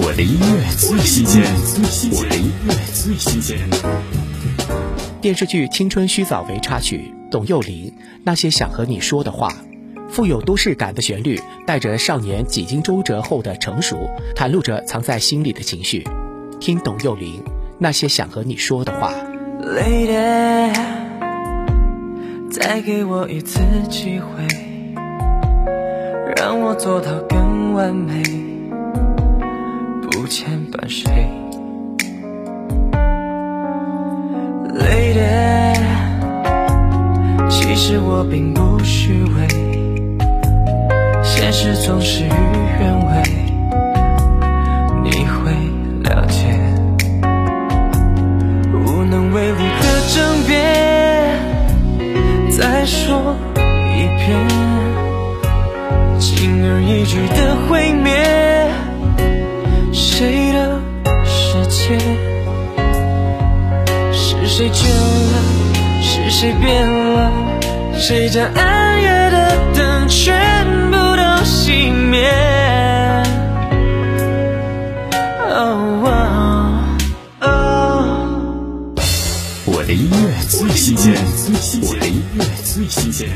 我的音乐最新鲜，我的音乐最新鲜。电视剧《青春须早》为插曲，董又霖《那些想和你说的话》，富有都市感的旋律，带着少年几经周折后的成熟，袒露着藏在心里的情绪。听董又霖《那些想和你说的话》。Lady，再给我一次机会，让我做到更完美，不牵绊谁。Lady，其实我并不虚伪，现实总是与愿违，你会了解。无能为力的争辩，再说一遍，轻而易举的毁灭，世界？是谁倦了？是谁变了？谁将暗夜的灯全部都熄灭？Oh, oh, oh. 我的音乐最新鲜，我的音乐最新鲜。